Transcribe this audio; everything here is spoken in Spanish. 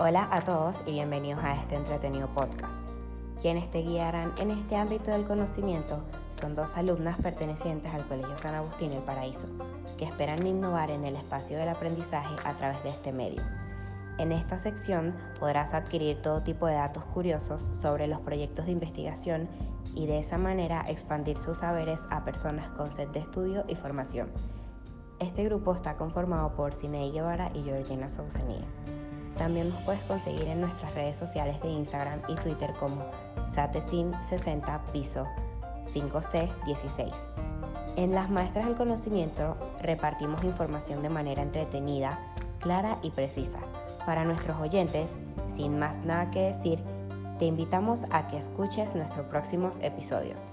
Hola a todos y bienvenidos a este entretenido podcast. Quienes te guiarán en este ámbito del conocimiento son dos alumnas pertenecientes al Colegio San Agustín El Paraíso, que esperan innovar en el espacio del aprendizaje a través de este medio. En esta sección podrás adquirir todo tipo de datos curiosos sobre los proyectos de investigación y de esa manera expandir sus saberes a personas con sed de estudio y formación. Este grupo está conformado por Cinei Guevara y Georgina Sousanía. También nos puedes conseguir en nuestras redes sociales de Instagram y Twitter como Satecin60 Piso 5C16. En las Maestras del Conocimiento repartimos información de manera entretenida, clara y precisa. Para nuestros oyentes, sin más nada que decir, te invitamos a que escuches nuestros próximos episodios.